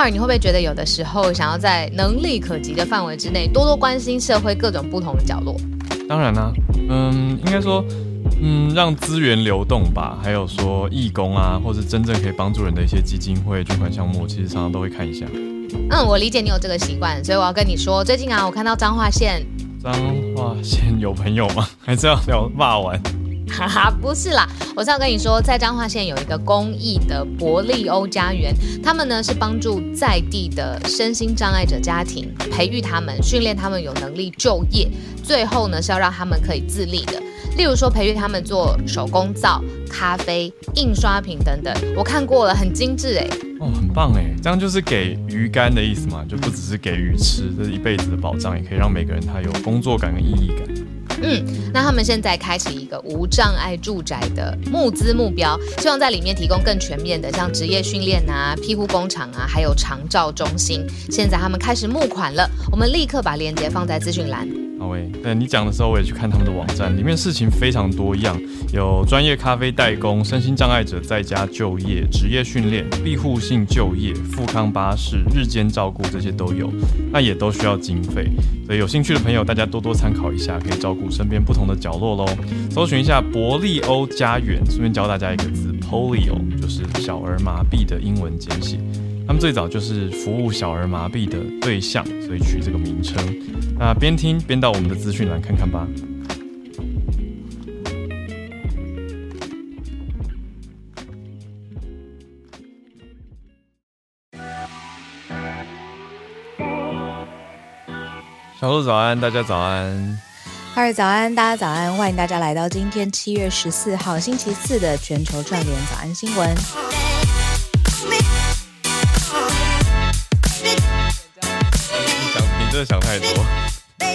卡尔，你会不会觉得有的时候想要在能力可及的范围之内，多多关心社会各种不同的角落？当然啦，嗯，应该说，嗯，让资源流动吧。还有说义工啊，或是真正可以帮助人的一些基金会、捐款项目，其实常常都会看一下。嗯，我理解你有这个习惯，所以我要跟你说，最近啊，我看到彰化县，彰化县有朋友吗？还是要聊骂完？哈哈，不是啦，我是要跟你说，在彰化县有一个公益的伯利欧家园，他们呢是帮助在地的身心障碍者家庭，培育他们，训练他们有能力就业，最后呢是要让他们可以自立的。例如说，培育他们做手工皂、咖啡、印刷品等等，我看过了，很精致哎。哦，很棒哎，这样就是给鱼干的意思嘛，就不只是给鱼吃，这是一辈子的保障，也可以让每个人他有工作感跟意义感。嗯，那他们现在开启一个无障碍住宅的募资目标，希望在里面提供更全面的，像职业训练啊、庇护工厂啊，还有长照中心。现在他们开始募款了，我们立刻把链接放在资讯栏。好喂，对你讲的时候，我也去看他们的网站，里面事情非常多样，有专业咖啡代工、身心障碍者在家就业、职业训练、庇护性就业、富康巴士、日间照顾，这些都有，那也都需要经费，所以有兴趣的朋友，大家多多参考一下，可以照顾身边不同的角落喽。搜寻一下伯利欧家园，顺便教大家一个字，polio，就是小儿麻痹的英文简写。他们最早就是服务小儿麻痹的对象，所以取这个名称。那边听边到我们的资讯栏看看吧。小鹿早安，大家早安。二早安，大家早安，欢迎大家来到今天七月十四号星期四的全球串联早安新闻。想太多。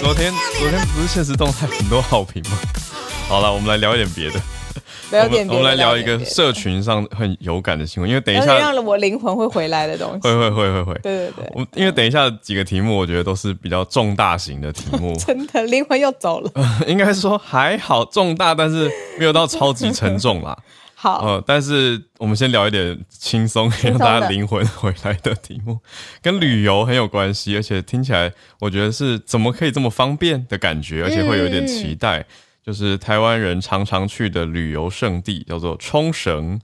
昨天昨天不是现实动态很多好评吗？好了，我们来聊一点别的。聊点。我们来聊一个社群上很有感的新闻，因为等一下让了我灵魂会回来的东西。会会会会会。对对对。我因为等一下几个题目，我觉得都是比较重大型的题目。真的，灵魂又走了。应该说还好重大，但是没有到超级沉重啦。好，呃，但是我们先聊一点轻松，让大家灵魂回来的题目，跟旅游很有关系，而且听起来我觉得是怎么可以这么方便的感觉，而且会有点期待，就是台湾人常常去的旅游胜地叫做冲绳，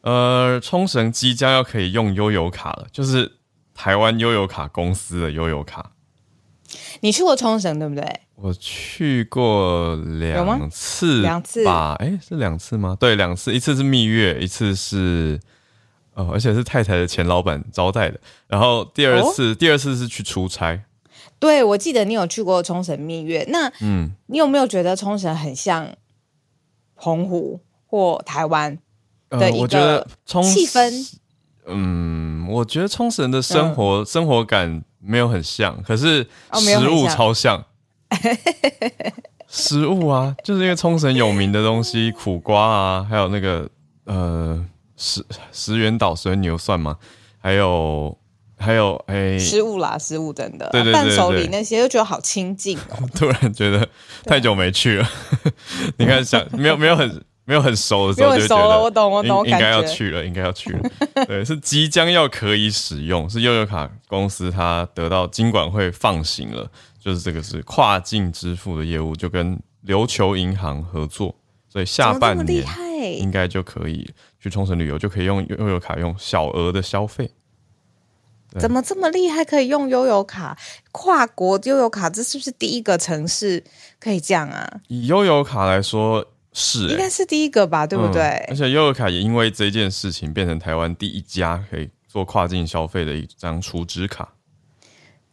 呃，冲绳即将要可以用悠游卡了，就是台湾悠游卡公司的悠游卡。你去过冲绳对不对？我去过两次，两次吧？哎，是两次吗？对，两次，一次是蜜月，一次是哦，而且是太太的前老板招待的。然后第二次，第二次是去出差。对，我记得你有去过冲绳蜜月。那嗯，你有没有觉得冲绳很像澎湖或台湾的一个气氛？嗯，我觉得冲绳的生活生活感。没有很像，可是食物超像。食物啊，就是因为冲绳有名的东西，苦瓜啊，还有那个呃石石原岛水牛算吗？还有还有哎，食物啦，食物真的，对对对伴手礼那些，就觉得好亲近哦。突然觉得太久没去了，你看想没有没有很。没有很熟的时候就觉得，我懂我懂，应该要去了，应该要去了。对，是即将要可以使用，是悠游卡公司它得到金管会放行了，就是这个是跨境支付的业务，就跟琉球银行合作，所以下半年应该就可以去冲绳旅游，就可以用悠游卡用小额的消费。怎么这么厉害？可以用悠游卡跨国悠游卡，这是不是第一个城市可以这样啊？以悠游卡来说。是，应该是第一个吧，对不对？而且悠游卡也因为这件事情变成台湾第一家可以做跨境消费的一张储值卡。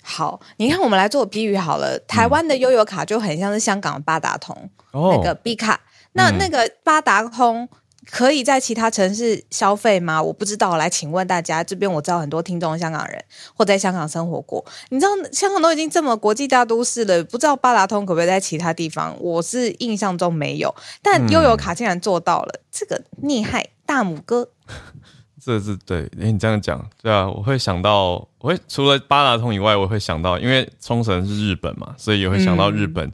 好，你看我们来做比喻好了，台湾的悠游卡就很像是香港的八达通那个 B 卡，那那个八达通。可以在其他城市消费吗？我不知道。来，请问大家，这边我知道很多听众香港人或在香港生活过。你知道香港都已经这么国际大都市了，不知道八达通可不可以在其他地方？我是印象中没有，但悠游卡竟然做到了，这个厉害，大拇哥。这是对，哎，你这样讲，对啊，我会想到，我会除了八达通以外，我会想到，因为冲绳是日本嘛，所以也会想到日本。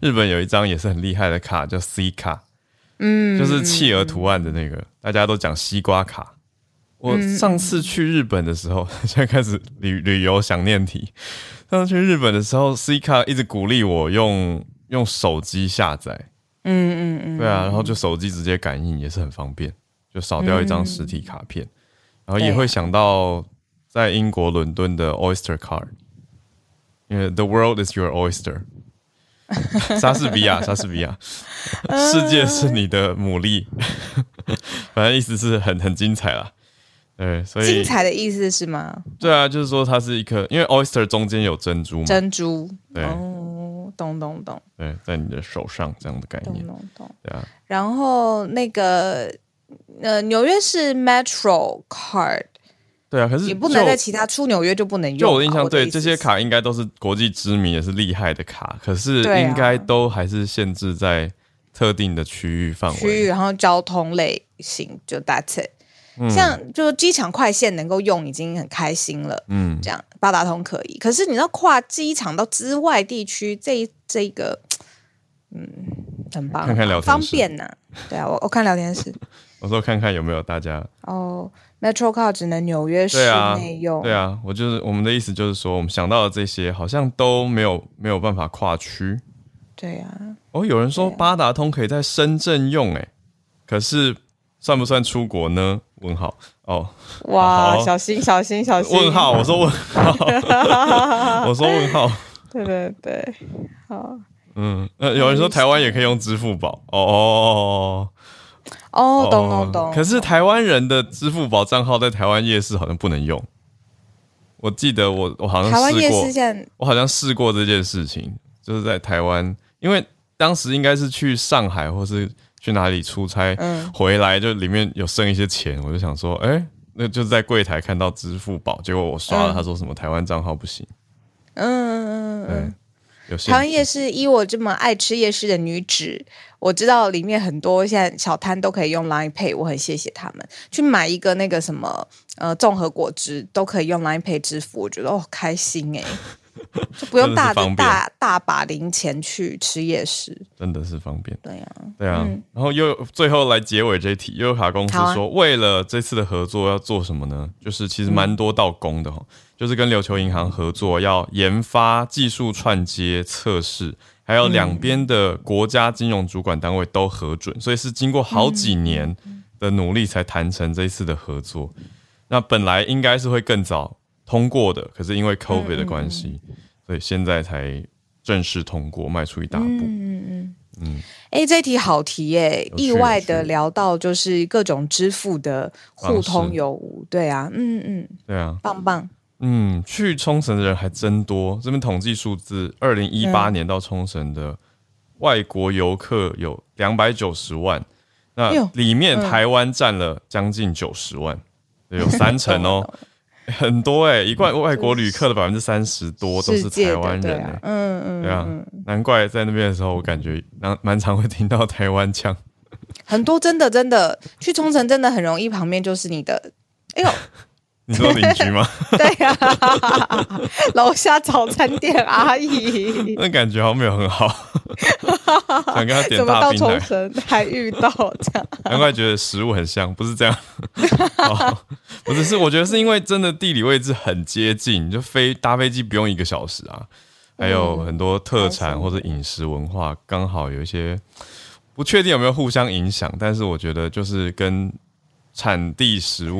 日本有一张也是很厉害的卡，叫 C 卡。嗯，就是企鹅图案的那个，大家都讲西瓜卡。我上次去日本的时候，现在开始旅旅游想念题。上次去日本的时候，C 卡一直鼓励我用用手机下载。嗯嗯嗯，对啊，然后就手机直接感应也是很方便，就少掉一张实体卡片。然后也会想到在英国伦敦的 Oyster Card，因为 The world is your oyster。莎士比亚，莎士比亚，世界是你的牡蛎。反正意思是很很精彩啦。对，所以精彩的意思是吗？对啊，就是说它是一颗，因为 oyster 中间有珍珠嘛。珍珠。对。哦，懂懂懂。对，在你的手上这样的概念。懂懂懂。对啊。然后那个呃，纽约是 Metro Card。对啊，可是你不能在其他出纽约就不能用。就我的印象，对这些卡应该都是国际知名也是厉害的卡，可是应该都还是限制在特定的区域范围。区域，然后交通类型就 That's it。像就机场快线能够用已经很开心了，嗯，这样八达通可以。可是你知道跨机场到之外地区，这这个，嗯，很棒，看看聊天方便呐。对啊，我我看聊天室，我说看看有没有大家哦，Metro Card 只能纽约市内用。对啊，我就是我们的意思就是说，我们想到的这些好像都没有没有办法跨区。对啊，哦，有人说八达通可以在深圳用，哎，可是。算不算出国呢？问号哦，哇，小心小心小心！问号，我说问号，我说问号，对对对，好，嗯，呃，有人说台湾也可以用支付宝，哦哦哦，懂懂懂。可是台湾人的支付宝账号在台湾夜市好像不能用，我记得我我好像试过，我好像试过这件事情，就是在台湾，因为当时应该是去上海或是。去哪里出差，回来就里面有剩一些钱，我就想说，哎，那就是在柜台看到支付宝，结果我刷了，他说什么台湾账号不行。嗯嗯嗯，有台湾夜市，依我这么爱吃夜市的女子，我知道里面很多现在小摊都可以用 Line Pay，我很谢谢他们。去买一个那个什么呃综合果汁都可以用 Line Pay 支付，我觉得哦开心哎。就不用大大大把零钱去吃夜市，真的是方便。对呀，对啊。然后又最后来结尾这一题，优卡公司说，为了这次的合作要做什么呢？就是其实蛮多道工的哈，就是跟琉球银行合作，要研发技术串接测试，还有两边的国家金融主管单位都核准，所以是经过好几年的努力才谈成这一次的合作。那本来应该是会更早。通过的，可是因为 COVID 的关系，所以现在才正式通过，迈出一大步。嗯嗯嗯。哎，这题好题耶！意外的聊到就是各种支付的互通有无。对啊，嗯嗯，对啊，棒棒。嗯，去冲绳的人还真多。这边统计数字，二零一八年到冲绳的外国游客有两百九十万，那里面台湾占了将近九十万，有三成哦。很多哎，一贯外国旅客的百分之三十多都是台湾人哎，嗯嗯，对啊，难怪在那边的时候，我感觉蛮蛮常会听到台湾腔。很多真的真的去冲绳真的很容易，旁边就是你的，哎呦。你说邻居吗？对呀，楼下早餐店阿姨。那感觉好像没有很好。想跟他点大冰奶，还遇到这样。难怪觉得食物很香，不是这样。不是，是我觉得是因为真的地理位置很接近，就飞搭飞机不用一个小时啊。还有很多特产或者饮食文化，刚好有一些不确定有没有互相影响，但是我觉得就是跟产地食物。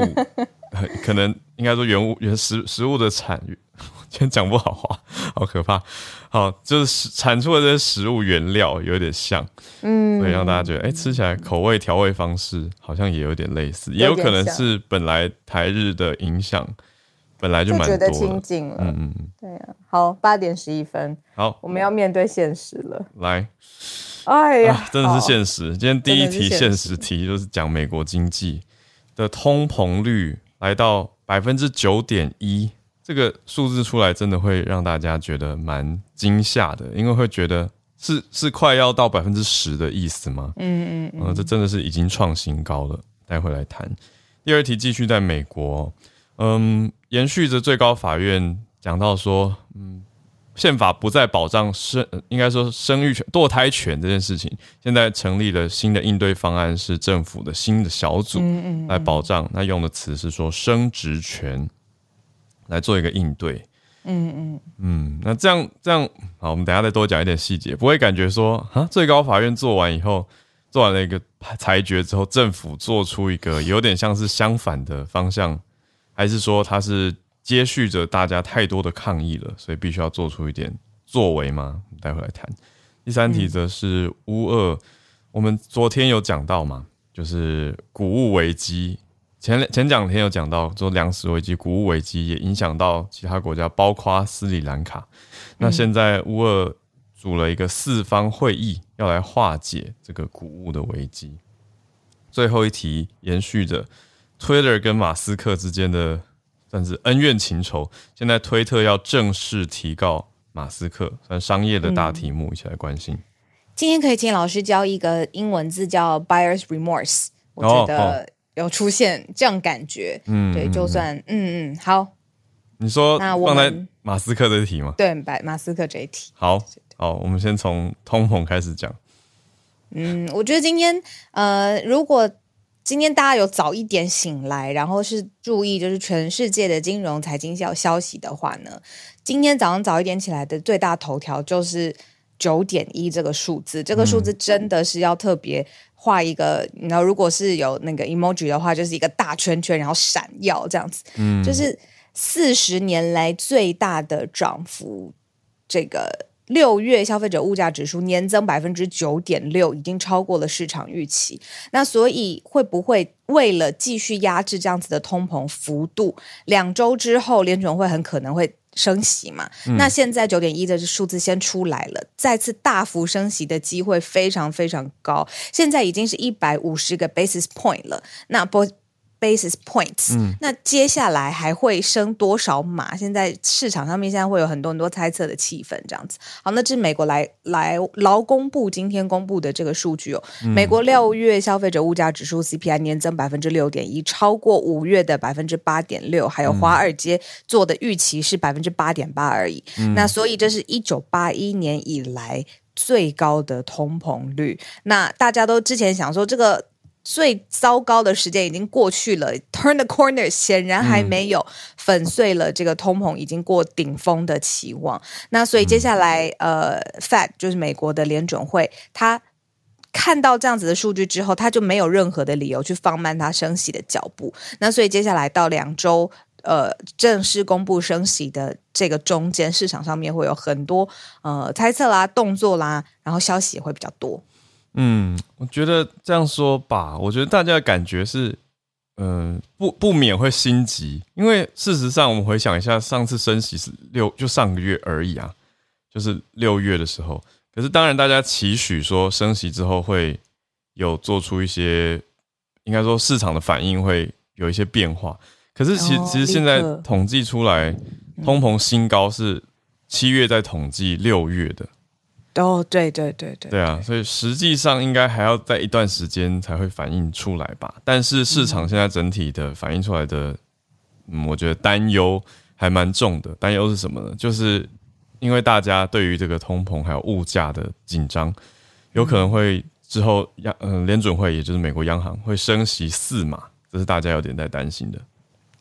可能应该说原物原食食物的产，今天讲不好话，好可怕。好，就是产出的这些食物原料有点像，嗯，所以让大家觉得，哎，吃起来口味调味方式好像也有点类似，也有可能是本来台日的影响本来就蛮多的。亲近了，嗯嗯嗯，对呀。好，八点十一分，好，我们要面对现实了。来，哎呀，真的是现实。今天第一题现实题就是讲美国经济的通膨率。来到百分之九点一，这个数字出来，真的会让大家觉得蛮惊吓的，因为会觉得是是快要到百分之十的意思吗？嗯嗯嗯，这真的是已经创新高了。待会来谈。第二题继续在美国，嗯，延续着最高法院讲到说，嗯，宪法不再保障生，应该说生育权、堕胎权这件事情，现在成立了新的应对方案，是政府的新的小组来保障。那用的词是说生殖权来做一个应对。嗯嗯嗯，那这样这样好，我们等下再多讲一点细节，不会感觉说啊，最高法院做完以后，做完了一个裁决之后，政府做出一个有点像是相反的方向，还是说它是？接续着大家太多的抗议了，所以必须要做出一点作为吗？待会来谈。第三题则是乌俄，我们昨天有讲到嘛，就是谷物危机。前前两天有讲到，说粮食危机、谷物危机也影响到其他国家，包括斯里兰卡。那现在乌俄组了一个四方会议，要来化解这个谷物的危机。最后一题延续着 Twitter 跟马斯克之间的。算是恩怨情仇。现在推特要正式提告马斯克，算商业的大题目，一起来关心。今天可以请老师教一个英文字，叫 buyer's remorse。我觉得有出现这样感觉，嗯，对，就算嗯嗯好。你说放在马斯克这题吗？对，马马斯克这一题。好，好，我们先从通膨开始讲。嗯，我觉得今天呃，如果。今天大家有早一点醒来，然后是注意就是全世界的金融财经消消息的话呢，今天早上早一点起来的最大头条就是九点一这个数字，这个数字真的是要特别画一个，你知道，如果是有那个 emoji 的话，就是一个大圈圈，然后闪耀这样子，嗯，就是四十年来最大的涨幅，这个。六月消费者物价指数年增百分之九点六，已经超过了市场预期。那所以会不会为了继续压制这样子的通膨幅度，两周之后联准会很可能会升息嘛？那现在九点一的数字先出来了，再次大幅升息的机会非常非常高。现在已经是一百五十个 basis point 了。那不。Basis points，那接下来还会升多少码？现在市场上面现在会有很多很多猜测的气氛，这样子。好，那这是美国来来劳工部今天公布的这个数据哦。美国六月消费者物价指数 CPI 年增百分之六点一，超过五月的百分之八点六，还有华尔街做的预期是百分之八点八而已。那所以这是一九八一年以来最高的通膨率。那大家都之前想说这个。最糟糕的时间已经过去了，turn the corner 显然还没有粉碎了这个通膨已经过顶峰的期望。那所以接下来，呃，Fed 就是美国的联准会，他看到这样子的数据之后，他就没有任何的理由去放慢他升息的脚步。那所以接下来到两周，呃，正式公布升息的这个中间，市场上面会有很多呃猜测啦、动作啦，然后消息也会比较多。嗯，我觉得这样说吧，我觉得大家的感觉是，嗯，不不免会心急，因为事实上我们回想一下，上次升息是六，就上个月而已啊，就是六月的时候。可是当然，大家期许说升息之后会有做出一些，应该说市场的反应会有一些变化。可是其其实现在统计出来，通膨新高是七月在统计六月的。哦，对对对对，对啊，所以实际上应该还要在一段时间才会反映出来吧。但是市场现在整体的反映出来的，嗯，我觉得担忧还蛮重的。担忧是什么呢？就是因为大家对于这个通膨还有物价的紧张，有可能会之后央嗯联准会，也就是美国央行会升息四码，这是大家有点在担心的。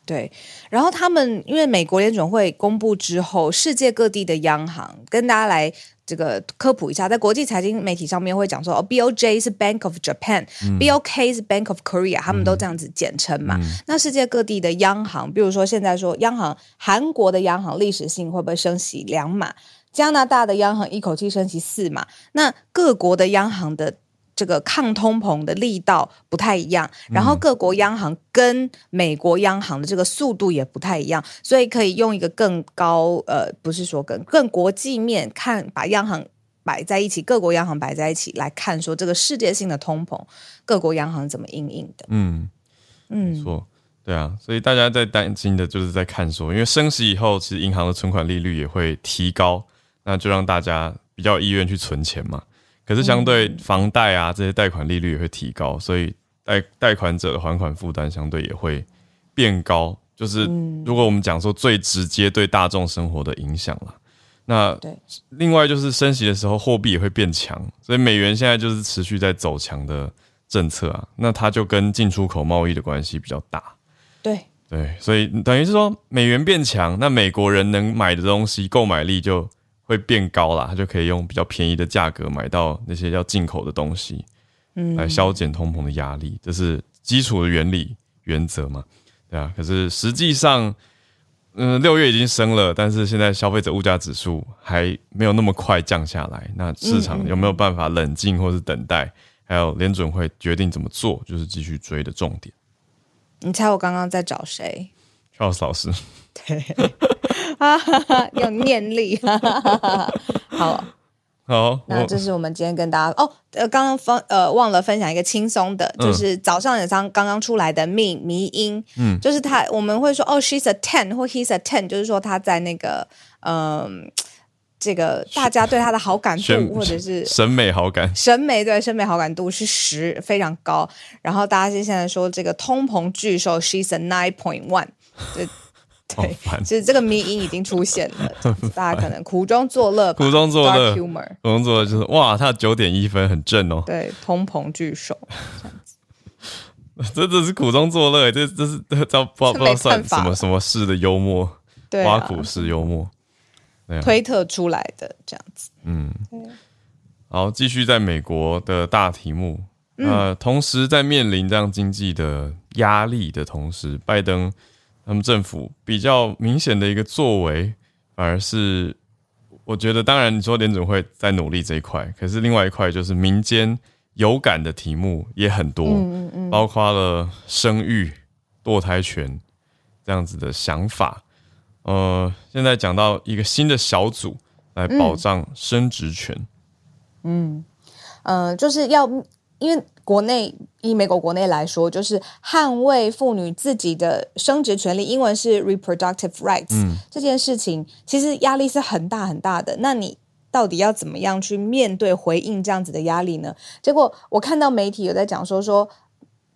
对，然后他们因为美国联准会公布之后，世界各地的央行跟大家来。这个科普一下，在国际财经媒体上面会讲说，哦，B O J 是 Bank of Japan，B O K 是 Bank of Korea，他们都这样子简称嘛。那世界各地的央行，比如说现在说央行，韩国的央行历史性会不会升息两码？加拿大的央行一口气升息四码？那各国的央行的。这个抗通膨的力道不太一样，然后各国央行跟美国央行的这个速度也不太一样，所以可以用一个更高呃，不是说更更国际面看，把央行摆在一起，各国央行摆在一起来看，说这个世界性的通膨，各国央行怎么应应的？嗯嗯，没错，对啊，所以大家在担心的就是在看说，因为升息以后，其实银行的存款利率也会提高，那就让大家比较意愿去存钱嘛。可是相对房贷啊这些贷款利率也会提高，所以贷贷款者的还款负担相对也会变高。就是如果我们讲说最直接对大众生活的影响了，那另外就是升息的时候，货币也会变强，所以美元现在就是持续在走强的政策啊。那它就跟进出口贸易的关系比较大。对对，所以等于是说美元变强，那美国人能买的东西购买力就会变高啦，他就可以用比较便宜的价格买到那些要进口的东西，嗯，来消减通膨的压力，这是基础的原理原则嘛？对啊。可是实际上。嗯，六月已经升了，但是现在消费者物价指数还没有那么快降下来。那市场有没有办法冷静或是等待？还有联准会决定怎么做，就是继续追的重点。你猜我刚刚在找谁？Charles 老师。对，有念力。好。好，那这是我们今天跟大家哦，呃，刚刚分呃忘了分享一个轻松的，就是早上有张刚刚出来的迷迷音，嗯，就是他我们会说哦，she's a ten 或 he's a ten，就是说他在那个嗯，这个大家对他的好感度或者是审美好感，审美对审美好感度是十，非常高。然后大家现在说这个通膨巨兽，she's a nine point one，对。对，其实这个迷音已经出现了，大家可能苦中作乐，苦中作乐，苦中作乐就是哇，他九点一分很正哦。对，通膨巨手这样子，这这是苦中作乐，这这是不知道不知道算什么什么式的幽默，挖苦式幽默，推特出来的这样子。嗯，好，继续在美国的大题目，呃，同时在面临这样经济的压力的同时，拜登。他们政府比较明显的一个作为，反而是我觉得，当然你说联准会在努力这一块，可是另外一块就是民间有感的题目也很多，包括了生育、堕胎权这样子的想法。呃，现在讲到一个新的小组来保障生殖权。嗯，呃，就是要因为。国内以美国国内来说，就是捍卫妇女自己的生殖权利，英文是 reproductive rights。这件事情其实压力是很大很大的。那你到底要怎么样去面对回应这样子的压力呢？结果我看到媒体有在讲说说。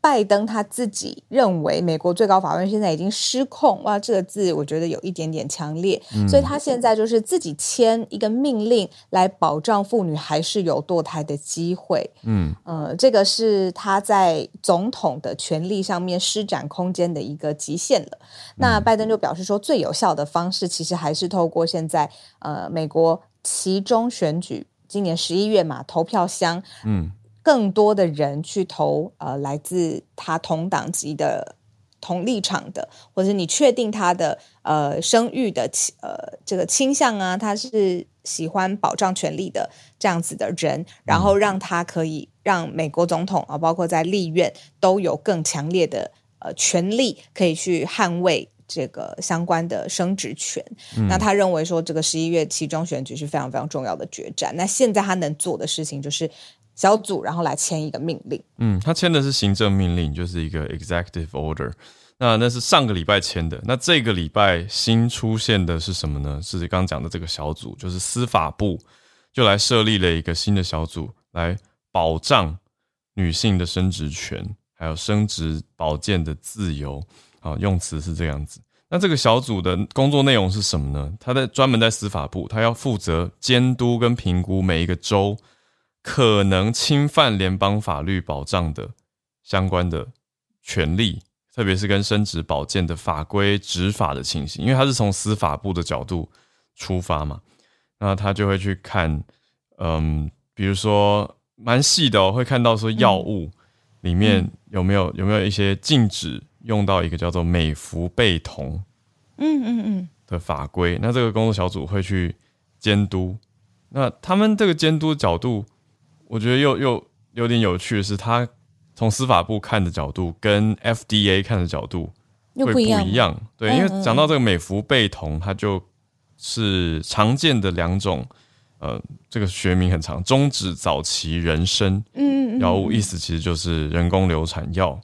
拜登他自己认为美国最高法院现在已经失控，哇，这个字我觉得有一点点强烈，所以他现在就是自己签一个命令来保障妇女还是有堕胎的机会。嗯，呃，这个是他在总统的权力上面施展空间的一个极限了。那拜登就表示说，最有效的方式其实还是透过现在呃美国其中选举，今年十一月嘛，投票箱，嗯。更多的人去投呃来自他同党籍的同立场的，或者你确定他的呃生育的呃这个倾向啊，他是喜欢保障权利的这样子的人，然后让他可以让美国总统啊，包括在立院都有更强烈的呃权利可以去捍卫这个相关的生殖权。那他认为说这个十一月其中选举是非常非常重要的决战。那现在他能做的事情就是。小组，然后来签一个命令。嗯，他签的是行政命令，就是一个 executive order。那那是上个礼拜签的。那这个礼拜新出现的是什么呢？是刚刚讲的这个小组，就是司法部就来设立了一个新的小组，来保障女性的生殖权，还有生殖保健的自由。啊，用词是这样子。那这个小组的工作内容是什么呢？他在专门在司法部，他要负责监督跟评估每一个州。可能侵犯联邦法律保障的相关的权利，特别是跟生殖保健的法规执法的情形，因为他是从司法部的角度出发嘛，那他就会去看，嗯，比如说蛮细的哦，会看到说药物里面有没有有没有一些禁止用到一个叫做美福贝酮，嗯嗯嗯。的法规，那这个工作小组会去监督，那他们这个监督角度。我觉得又又有点有趣的是，他从司法部看的角度跟 FDA 看的角度会不一样。对，因为讲到这个美孚贝酮，它就是常见的两种，呃，这个学名很长，终止早期人生药物，意思其实就是人工流产药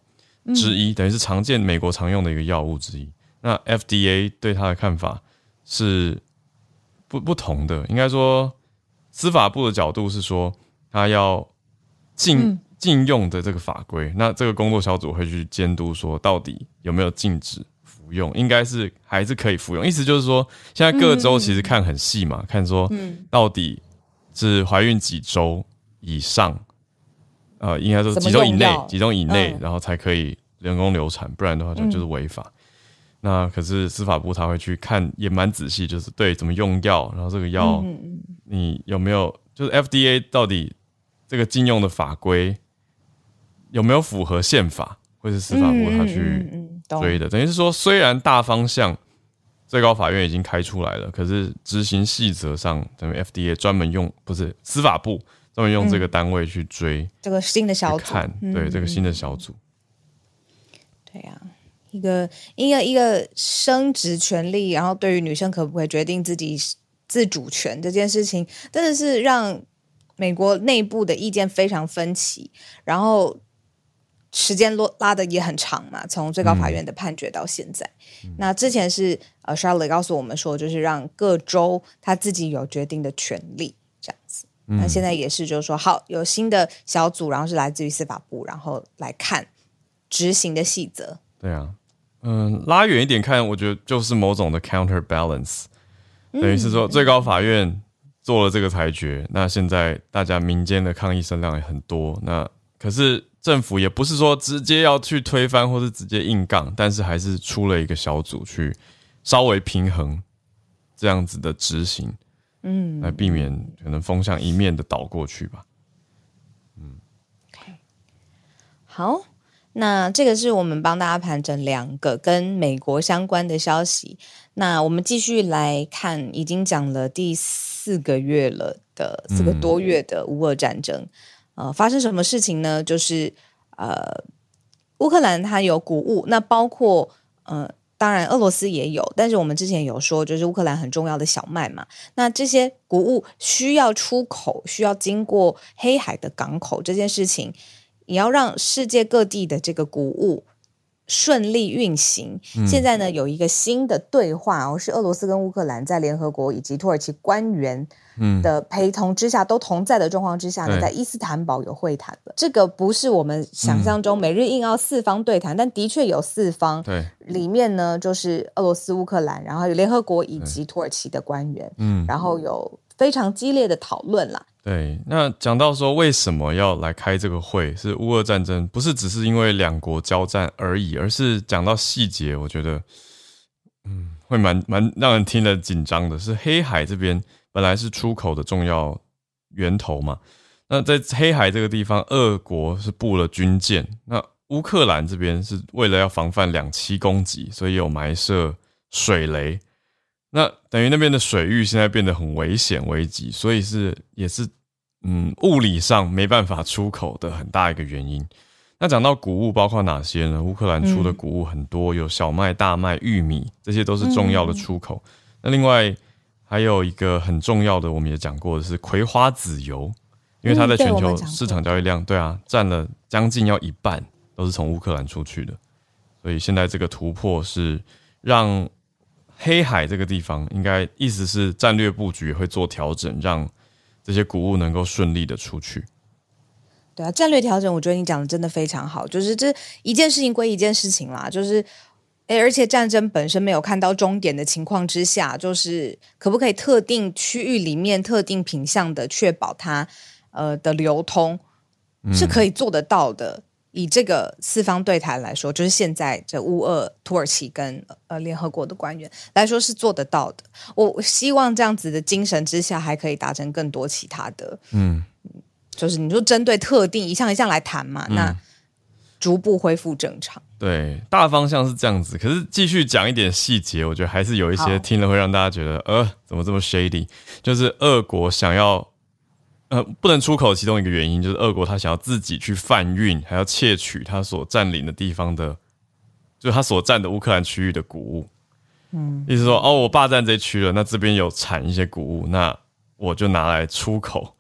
之一，等于是常见美国常用的一个药物之一。那 FDA 对它的看法是不不同的，应该说司法部的角度是说。他要禁禁用的这个法规，那这个工作小组会去监督，说到底有没有禁止服服用，应该是还是可以服用。意思就是说，现在各州其实看很细嘛，看说到底是怀孕几周以上，呃，应该说几周以内，几周以内，然后才可以人工流产，不然的话就就是违法。那可是司法部他会去看，也蛮仔细，就是对怎么用药，然后这个药你有没有，就是 FDA 到底这个禁用的法规有没有符合宪法，或是司法部他去追的？等于是说，虽然大方向最高法院已经开出来了，可是执行细则上，等于 FDA 专门用不是司法部专门用这个单位去追这个新的小组，看对这个新的小组，对呀。一个一个一个生殖权利，然后对于女生可不可以决定自己自主权这件事情，真的是让美国内部的意见非常分歧，然后时间落拉的也很长嘛，从最高法院的判决到现在。那之前是呃，Charlotte 告诉我们说，就是让各州他自己有决定的权利这样子。那现在也是就是说，好有新的小组，然后是来自于司法部，然后来看执行的细则。对啊。嗯，拉远一点看，我觉得就是某种的 counterbalance，等于是说最高法院做了这个裁决，那现在大家民间的抗议声量也很多，那可是政府也不是说直接要去推翻或是直接硬杠，但是还是出了一个小组去稍微平衡这样子的执行，嗯，来避免可能风向一面的倒过去吧。嗯，OK，好。那这个是我们帮大家盘整两个跟美国相关的消息。那我们继续来看，已经讲了第四个月了的四个多月的乌俄战争，呃，发生什么事情呢？就是呃，乌克兰它有谷物，那包括呃，当然俄罗斯也有，但是我们之前有说，就是乌克兰很重要的小麦嘛，那这些谷物需要出口，需要经过黑海的港口，这件事情。你要让世界各地的这个谷物顺利运行。现在呢，有一个新的对话哦，是俄罗斯跟乌克兰在联合国以及土耳其官员的陪同之下，都同在的状况之下呢，在伊斯坦堡有会谈了。这个不是我们想象中每日硬要四方对谈，但的确有四方。对，里面呢就是俄罗斯、乌克兰，然后有联合国以及土耳其的官员。嗯，然后有非常激烈的讨论啦。对，那讲到说为什么要来开这个会，是乌俄战争，不是只是因为两国交战而已，而是讲到细节，我觉得，嗯，会蛮蛮让人听了紧张的。是黑海这边本来是出口的重要源头嘛，那在黑海这个地方，俄国是布了军舰，那乌克兰这边是为了要防范两栖攻击，所以有埋设水雷，那等于那边的水域现在变得很危险危急，所以是也是。嗯，物理上没办法出口的很大一个原因。那讲到谷物，包括哪些呢？乌克兰出的谷物很多，有小麦、大麦、玉米，这些都是重要的出口。那另外还有一个很重要的，我们也讲过的是葵花籽油，因为它在全球市场交易量，对啊，占了将近要一半，都是从乌克兰出去的。所以现在这个突破是让黑海这个地方，应该意思是战略布局会做调整，让。这些谷物能够顺利的出去，对啊，战略调整，我觉得你讲的真的非常好。就是这一件事情归一件事情啦，就是诶，而且战争本身没有看到终点的情况之下，就是可不可以特定区域里面特定品相的确保它呃的流通是可以做得到的。以这个四方对谈来说，就是现在这乌俄、土耳其跟呃联合国的官员来说是做得到的。我希望这样子的精神之下，还可以达成更多其他的。嗯，就是你说针对特定一项一项来谈嘛，那逐步恢复正常。对，大方向是这样子。可是继续讲一点细节，我觉得还是有一些听了会让大家觉得，呃，怎么这么 shady？就是俄国想要。呃，不能出口，其中一个原因就是俄国他想要自己去贩运，还要窃取他所占领的地方的，就是他所占的乌克兰区域的谷物。嗯，意思说，哦，我霸占这区了，那这边有产一些谷物，那我就拿来出口。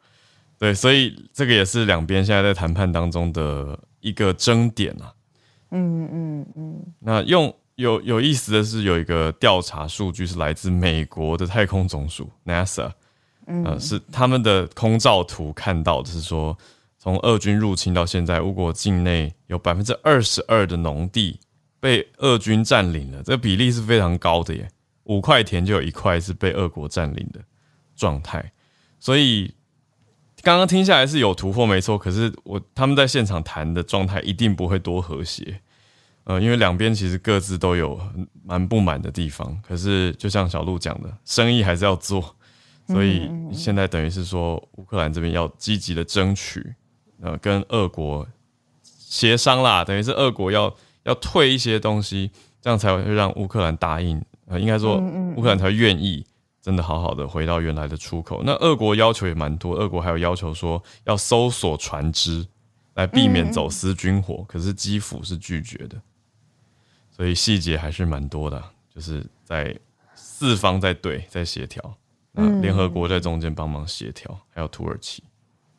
对，所以这个也是两边现在在谈判当中的一个争点啊。嗯嗯嗯。那用有有意思的是，有一个调查数据是来自美国的太空总署 NASA。呃，是他们的空照图看到的是说，从俄军入侵到现在，乌国境内有百分之二十二的农地被俄军占领了，这比例是非常高的耶。五块田就有一块是被俄国占领的状态，所以刚刚听下来是有突破没错。可是我他们在现场谈的状态一定不会多和谐，呃，因为两边其实各自都有蛮不满的地方。可是就像小鹿讲的，生意还是要做，所以现在等于是说乌克兰这边要积极的争取，呃，跟俄国协商啦，等于是俄国要要退一些东西，这样才会让乌克兰答应。呃，应该说乌克兰才愿意真的好好的回到原来的出口。那俄国要求也蛮多，俄国还有要求说要搜索船只来避免走私军火，可是基辅是拒绝的，所以细节还是蛮多的，就是在四方在对在协调，那联合国在中间帮忙协调，还有土耳其。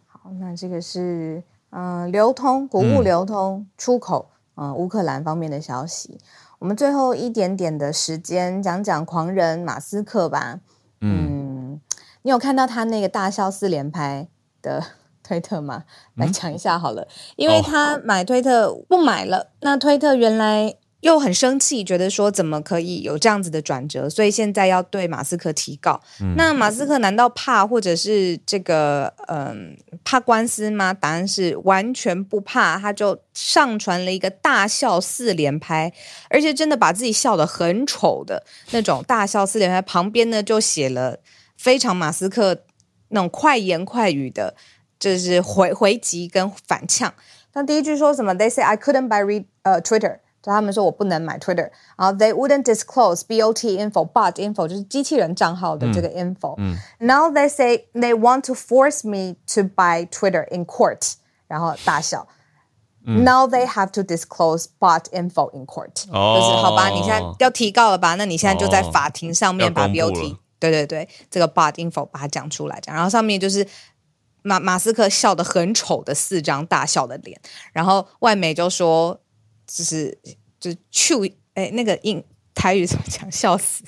好，那这个是嗯流通谷物流通出口呃乌克兰方面的消息。我们最后一点点的时间讲讲狂人马斯克吧。嗯，你有看到他那个大笑四连拍的 推特吗？来讲一下好了，因为他买推特不买了，那推特原来。又很生气，觉得说怎么可以有这样子的转折，所以现在要对马斯克提告。那马斯克难道怕或者是这个嗯怕官司吗？答案是完全不怕，他就上传了一个大笑四连拍，而且真的把自己笑得很丑的那种大笑四连拍，旁边呢就写了非常马斯克那种快言快语的，就是回回击跟反呛。那第一句说什么？They say I couldn't buy read 呃 Twitter。就他们说我不能买 Twitter，然后 they wouldn't disclose bot info bot info 就是机器人账号的这个 info。Now they say they want to force me to buy Twitter in court，然后大笑。Now they have to disclose bot info in court，就是好吧，你现在要提告了吧？那你现在就在法庭上面把 bot，对对对，这个 bot info 把它讲出来，讲，然后上面就是马马斯克笑得很丑的四张大笑的脸，然后外媒就说。 就是就是去哎，那个英台语怎么讲？笑死！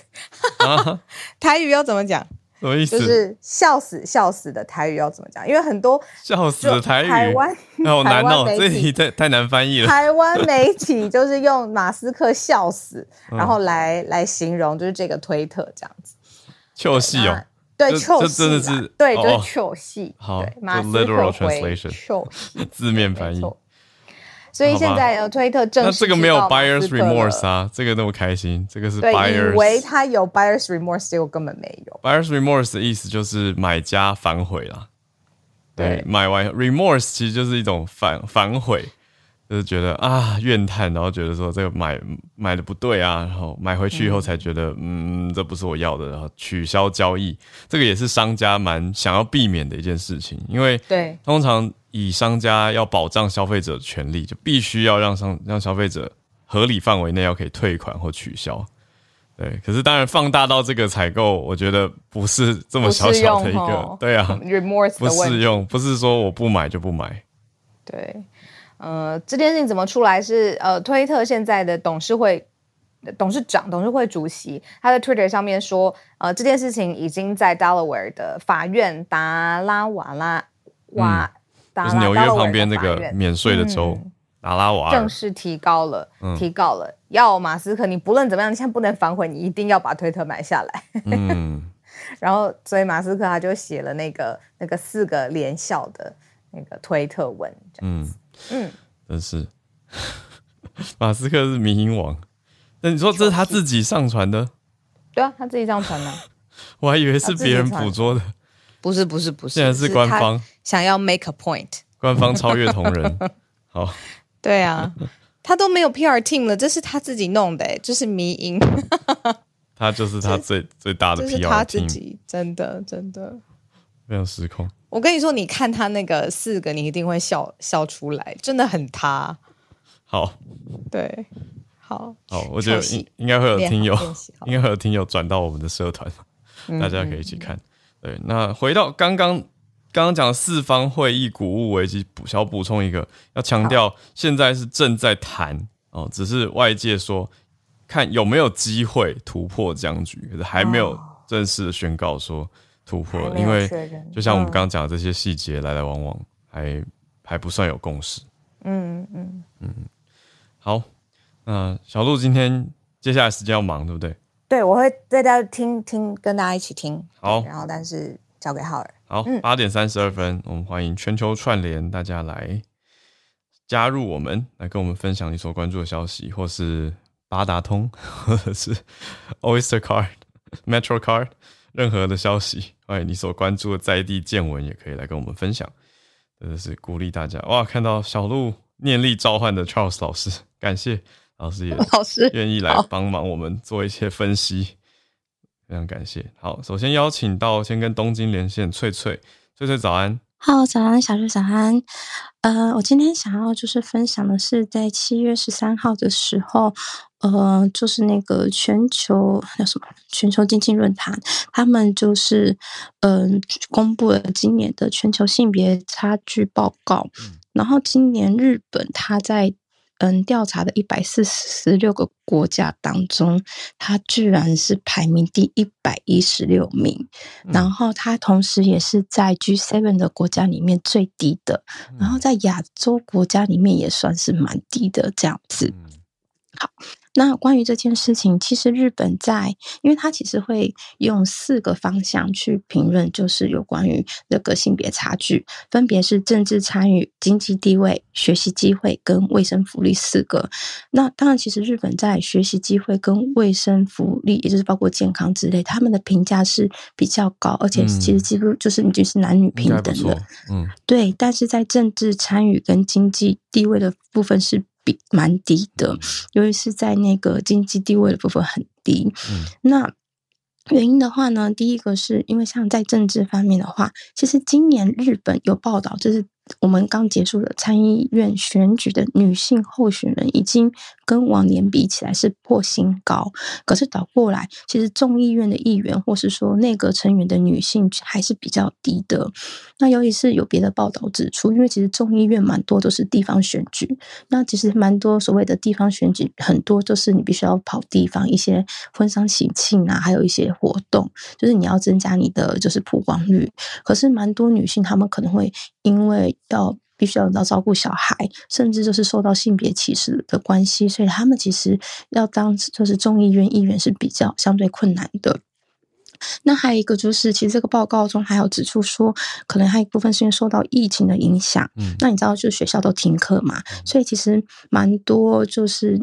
台语要怎么讲？什么意思？就是笑死笑死的台语要怎么讲？因为很多笑死的台语，台湾好难哦，这题太太难翻译了。台湾媒体就是用马斯克笑死，然后来来形容，就是这个推特这样子。糗戏哦，对，糗戏，真的是对，就是糗戏。好，literal translation，糗字面翻译。所以现在呃，推特正那这个没有 buyers remorse 啊，这个那么开心，这个是 buyers 以为他有 buyers remorse，结果根本没有。buyers remorse 的意思就是买家反悔了，对，买完 remorse 其实就是一种反反悔。就是觉得啊怨叹，然后觉得说这个买买的不对啊，然后买回去以后才觉得嗯这不是我要的，然后取消交易，这个也是商家蛮想要避免的一件事情，因为对。通常以商家要保障消费者的权利，就必须要让商让消费者合理范围内要可以退款或取消，对，可是当然放大到这个采购，我觉得不是这么小小的一个，对啊，remorse 不适用，不是说我不买就不买，对。呃，这件事情怎么出来？是呃，推特现在的董事会董事长、董事会主席，他在 Twitter 上面说，呃，这件事情已经在 Delaware 的法院达拉瓦拉瓦，就是纽约旁边那个免税的州达拉瓦正式提高了，提高了，要马斯克，你不论怎么样，你现在不能反悔，你一定要把推特买下来。嗯，然后所以马斯克他就写了那个那个四个连笑的那个推特文，这样子。嗯，真是。马斯克是民营王，那你说这是他自己上传的？对啊，他自己上传的。我还以为是别人捕捉的，不是不是不是，现在是官方想要 make a point，官方超越同仁。好，对啊，他都没有 PR team 了，这是他自己弄的，就是迷音。他就是他最最大的 PR team，真的真的非常失控。我跟你说，你看他那个四个，你一定会笑笑出来，真的很他。好，对，好，好，我觉得应应该会有听友，应该会有听友转到我们的社团，大家可以一起看。对，那回到刚刚刚刚讲四方会议谷物危机，补小补充一个，要强调现在是正在谈哦，只是外界说看有没有机会突破僵局，可是还没有正式的宣告说。突破，因为就像我们刚刚讲的这些细节来来往往，还还不算有共识。嗯嗯嗯。好，那，小鹿今天接下来时间要忙，对不对？对，我会在家听听，跟大家一起听。好，然后但是交给浩尔。好，八点三十二分，我们欢迎全球串联，大家来加入我们，来跟我们分享你所关注的消息，或是八达通，或者是 Oyster Card、Metro Card，任何的消息，欢迎你所关注的在地见闻，也可以来跟我们分享。真的是鼓励大家哇！看到小鹿念力召唤的 Charles 老师，感谢老师也老师愿意来帮忙我们做一些分析，非常感谢。好，首先邀请到先跟东京连线翠翠，翠翠早安。好，早安，小鹿早安。呃，我今天想要就是分享的是，在七月十三号的时候，呃，就是那个全球叫什么全球经济论坛，他们就是嗯公布了今年的全球性别差距报告。然后今年日本它在。嗯，调查的一百四十六个国家当中，它居然是排名第一百一十六名，然后它同时也是在 G seven 的国家里面最低的，然后在亚洲国家里面也算是蛮低的这样子。好。那关于这件事情，其实日本在，因为它其实会用四个方向去评论，就是有关于这个性别差距，分别是政治参与、经济地位、学习机会跟卫生福利四个。那当然，其实日本在学习机会跟卫生福利，也就是包括健康之类，他们的评价是比较高，而且其实几乎就是已经是男女平等的，嗯，对。但是在政治参与跟经济地位的部分是。比蛮低的，尤其是在那个经济地位的部分很低。那原因的话呢，第一个是因为像在政治方面的话，其实今年日本有报道，就是。我们刚结束的参议院选举的女性候选人，已经跟往年比起来是破新高。可是倒过来，其实众议院的议员或是说内阁成员的女性还是比较低的。那尤其是有别的报道指出，因为其实众议院蛮多都是地方选举，那其实蛮多所谓的地方选举，很多就是你必须要跑地方一些婚丧喜庆啊，还有一些活动，就是你要增加你的就是曝光率。可是蛮多女性她们可能会因为要必须要到照顾小孩，甚至就是受到性别歧视的关系，所以他们其实要当就是众议院议员是比较相对困难的。那还有一个就是，其实这个报告中还有指出说，可能还有一部分是因为受到疫情的影响。嗯，那你知道，就是学校都停课嘛，所以其实蛮多就是。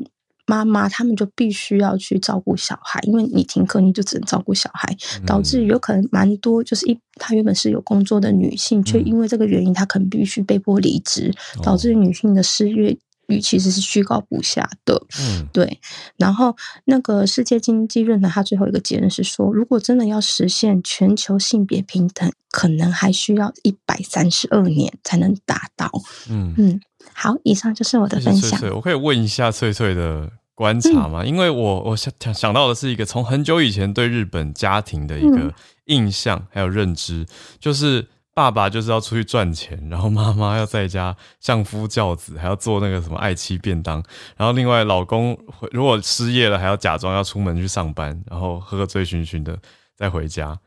妈妈他们就必须要去照顾小孩，因为你停课，你就只能照顾小孩，导致有可能蛮多就是一，她原本是有工作的女性，却因为这个原因，她可能必须被迫离职，导致女性的失业率其实是居高不下的。嗯，对。然后那个世界经济论坛，它最后一个结论是说，如果真的要实现全球性别平等，可能还需要一百三十二年才能达到。嗯嗯，好，以上就是我的分享。我可以问一下翠翠的。观察嘛，因为我我想想到的是一个从很久以前对日本家庭的一个印象还有认知，就是爸爸就是要出去赚钱，然后妈妈要在家相夫教子，还要做那个什么爱妻便当，然后另外老公如果失业了，还要假装要出门去上班，然后喝醉醺醺的再回家，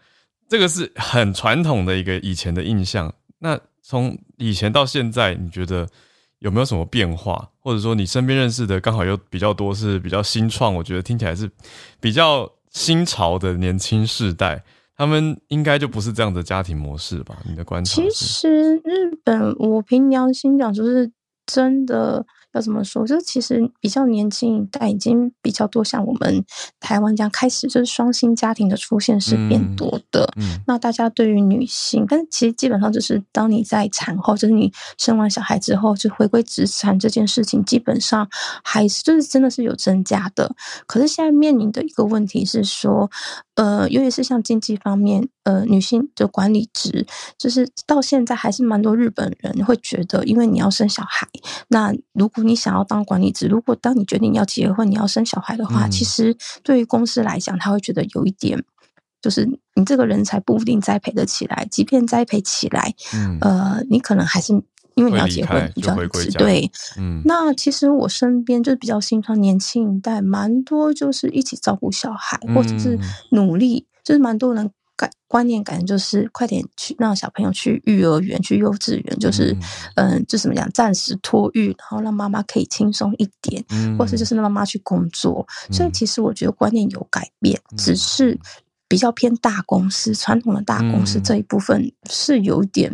这个是很传统的一个以前的印象。那从以前到现在，你觉得？有没有什么变化，或者说你身边认识的刚好又比较多是比较新创，我觉得听起来是比较新潮的年轻世代，他们应该就不是这样的家庭模式吧？你的观察？其实日本，我凭良心讲，就是真的。要怎么说？就是其实比较年轻一代已经比较多，像我们台湾这样开始就是双薪家庭的出现是变多的。嗯，那大家对于女性，但其实基本上就是当你在产后，就是你生完小孩之后，就回归职场这件事情，基本上还是就是真的是有增加的。可是现在面临的一个问题是说，呃，尤其是像经济方面，呃，女性的管理职，就是到现在还是蛮多日本人会觉得，因为你要生小孩，那如果你想要当管理职，如果当你决定要结婚、你要生小孩的话，其实对于公司来讲，他会觉得有一点，就是你这个人才不一定栽培得起来。即便栽培起来，呃，你可能还是因为你要结婚，你就要离对，嗯。那其实我身边就是比较新创年轻一代，蛮多就是一起照顾小孩，或者是努力，就是蛮多人感观念感就是快点去让小朋友去幼儿园、去幼稚园，就是嗯，就怎么讲，暂时托育，然后让妈妈可以轻松一点，或是就是让妈妈去工作。所以其实我觉得观念有改变，只是。比较偏大公司，传统的大公司这一部分是有点，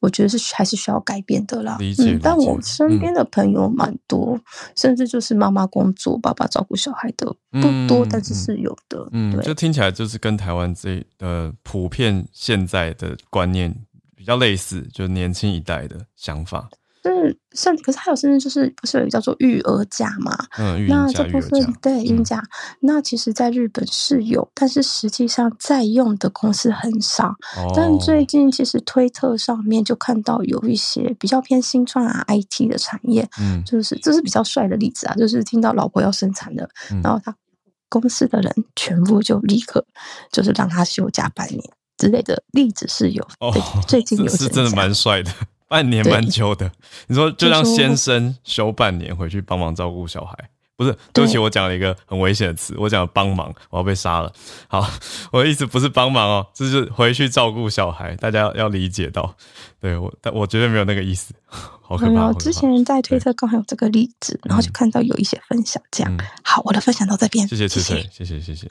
我觉得是还是需要改变的啦。嗯，但我身边的朋友蛮多，甚至就是妈妈工作，爸爸照顾小孩的不多，但是是有的。嗯，就听起来就是跟台湾这呃普遍现在的观念比较类似，就年轻一代的想法。是，甚可是还有甚至就是不是有一个叫做育儿假嘛？嗯，那这部分对孕假，那其实在日本是有，但是实际上在用的公司很少。但最近其实推特上面就看到有一些比较偏新创啊 IT 的产业，嗯，就是这是比较帅的例子啊，就是听到老婆要生产了，然后他公司的人全部就立刻就是让他休假半年之类的例子是有。哦，最近有是真的蛮帅的。半年蛮久的，你说就让先生休半年回去帮忙照顾小孩，不是？对不起，我讲了一个很危险的词，我讲帮忙，我要被杀了。好，我的意思不是帮忙哦，就是回去照顾小孩，大家要理解到。对我，但我绝对没有那个意思，好可怕。之前在推特刚好有这个例子，然后就看到有一些分享这样。好，我的分享到这边，谢谢，谢谢，谢谢，谢谢。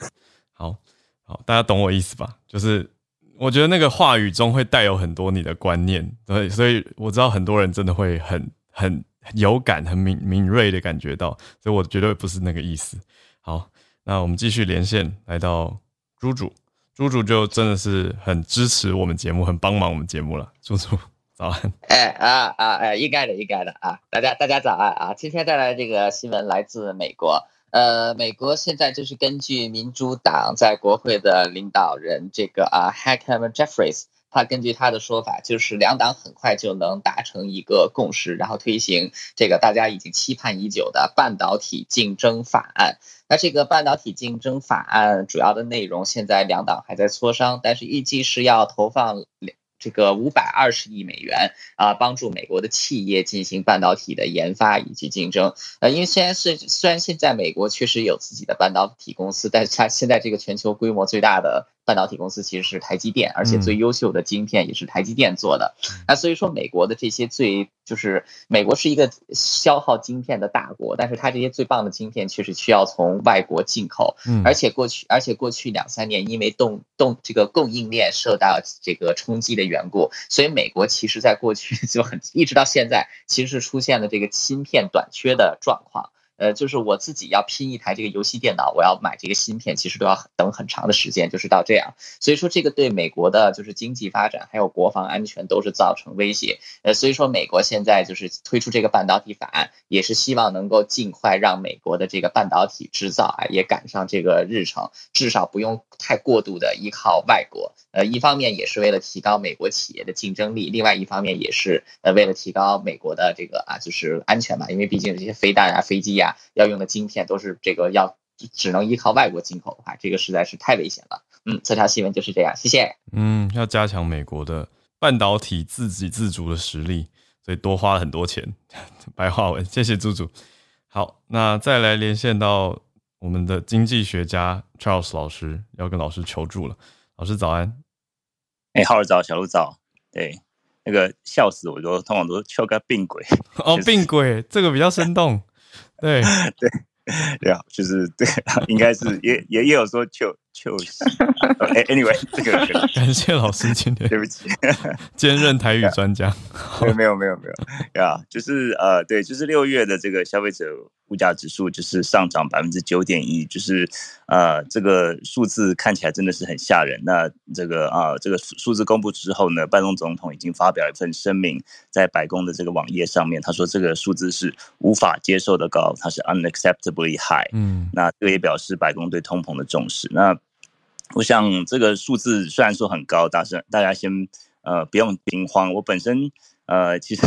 好好，大家懂我意思吧？就是。我觉得那个话语中会带有很多你的观念，对，所以我知道很多人真的会很很有感、很敏敏锐的感觉到，所以我绝对不是那个意思。好，那我们继续连线，来到猪猪，猪猪就真的是很支持我们节目，很帮忙我们节目了。猪猪，早安。哎啊啊哎，应该的，应该的啊！大家大家早安啊！今天带来这个新闻来自美国。呃，美国现在就是根据民主党在国会的领导人这个啊，Hakeem Jeffries，他根据他的说法，就是两党很快就能达成一个共识，然后推行这个大家已经期盼已久的半导体竞争法案。那这个半导体竞争法案主要的内容，现在两党还在磋商，但是预计是要投放两。这个五百二十亿美元啊，帮助美国的企业进行半导体的研发以及竞争。呃，因为虽然是虽然现在美国确实有自己的半导体公司，但是它现在这个全球规模最大的。半导体公司其实是台积电，而且最优秀的晶片也是台积电做的。那所以说，美国的这些最就是美国是一个消耗晶片的大国，但是它这些最棒的晶片却是需要从外国进口。嗯，而且过去而且过去两三年因为动动这个供应链受到这个冲击的缘故，所以美国其实在过去 就很一直到现在，其实是出现了这个芯片短缺的状况。呃，就是我自己要拼一台这个游戏电脑，我要买这个芯片，其实都要等很长的时间，就是到这样。所以说，这个对美国的就是经济发展还有国防安全都是造成威胁。呃，所以说美国现在就是推出这个半导体法案，也是希望能够尽快让美国的这个半导体制造啊也赶上这个日程，至少不用太过度的依靠外国。呃，一方面也是为了提高美国企业的竞争力，另外一方面也是呃为了提高美国的这个啊就是安全嘛，因为毕竟这些飞弹啊、飞机呀要用的晶片都是这个要只能依靠外国进口的话，这个实在是太危险了。嗯，这条新闻就是这样，谢谢。嗯，要加强美国的半导体自给自足的实力，所以多花了很多钱。白话文，谢谢猪猪。好，那再来连线到我们的经济学家 Charles 老师，要跟老师求助了。老师早安。哎，浩儿早，小鹿早，对，那个笑死我，都通常都笑个病鬼哦，病鬼这个比较生动，对对对啊，就是对，应该是也也也有说就。就是，哎，anyway，这个感谢老师今天，对不起，兼任台语专家。没有没有没有没有呀，就是呃，对，就是六月的这个消费者物价指数就是上涨百分之九点一，就是呃，这个数字看起来真的是很吓人。那这个啊，这个数字公布之后呢，拜登总统已经发表一份声明，在白宫的这个网页上面，他说这个数字是无法接受的高，它是 unacceptably high。嗯，那这个也表示白宫对通膨的重视。那我想这个数字虽然说很高，但是大家先呃不用惊慌。我本身呃其实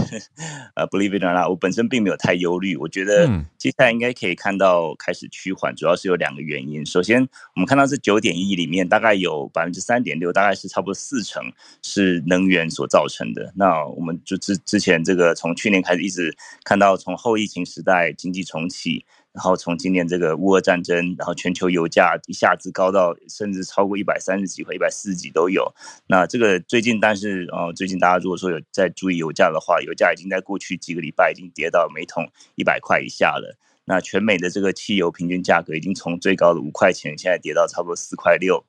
呃 believe it or not，我本身并没有太忧虑。我觉得接下来应该可以看到开始趋缓，主要是有两个原因。首先，我们看到这九点一里面大概有百分之三点六，大概是差不多四成是能源所造成的。那我们就之之前这个从去年开始一直看到从后疫情时代经济重启。然后从今年这个乌俄战争，然后全球油价一下子高到甚至超过一百三十几或一百四十几都有。那这个最近，但是呃，最近大家如果说有在注意油价的话，油价已经在过去几个礼拜已经跌到每桶一百块以下了。那全美的这个汽油平均价格已经从最高的五块钱，现在跌到差不多四块六。